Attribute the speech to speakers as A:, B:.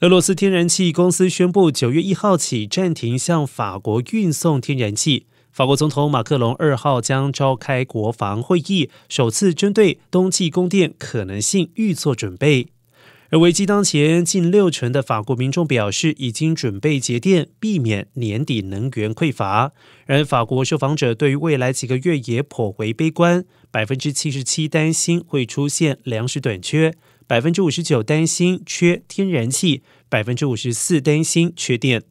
A: 俄罗斯天然气公司宣布，九月一号起暂停向法国运送天然气。法国总统马克龙二号将召开国防会议，首次针对冬季供电可能性预做准备。而危机当前，近六成的法国民众表示已经准备节电，避免年底能源匮乏。然而法国受访者对于未来几个月也颇为悲观，百分之七十七担心会出现粮食短缺。百分之五十九担心缺天然气，百分之五十四担心缺电。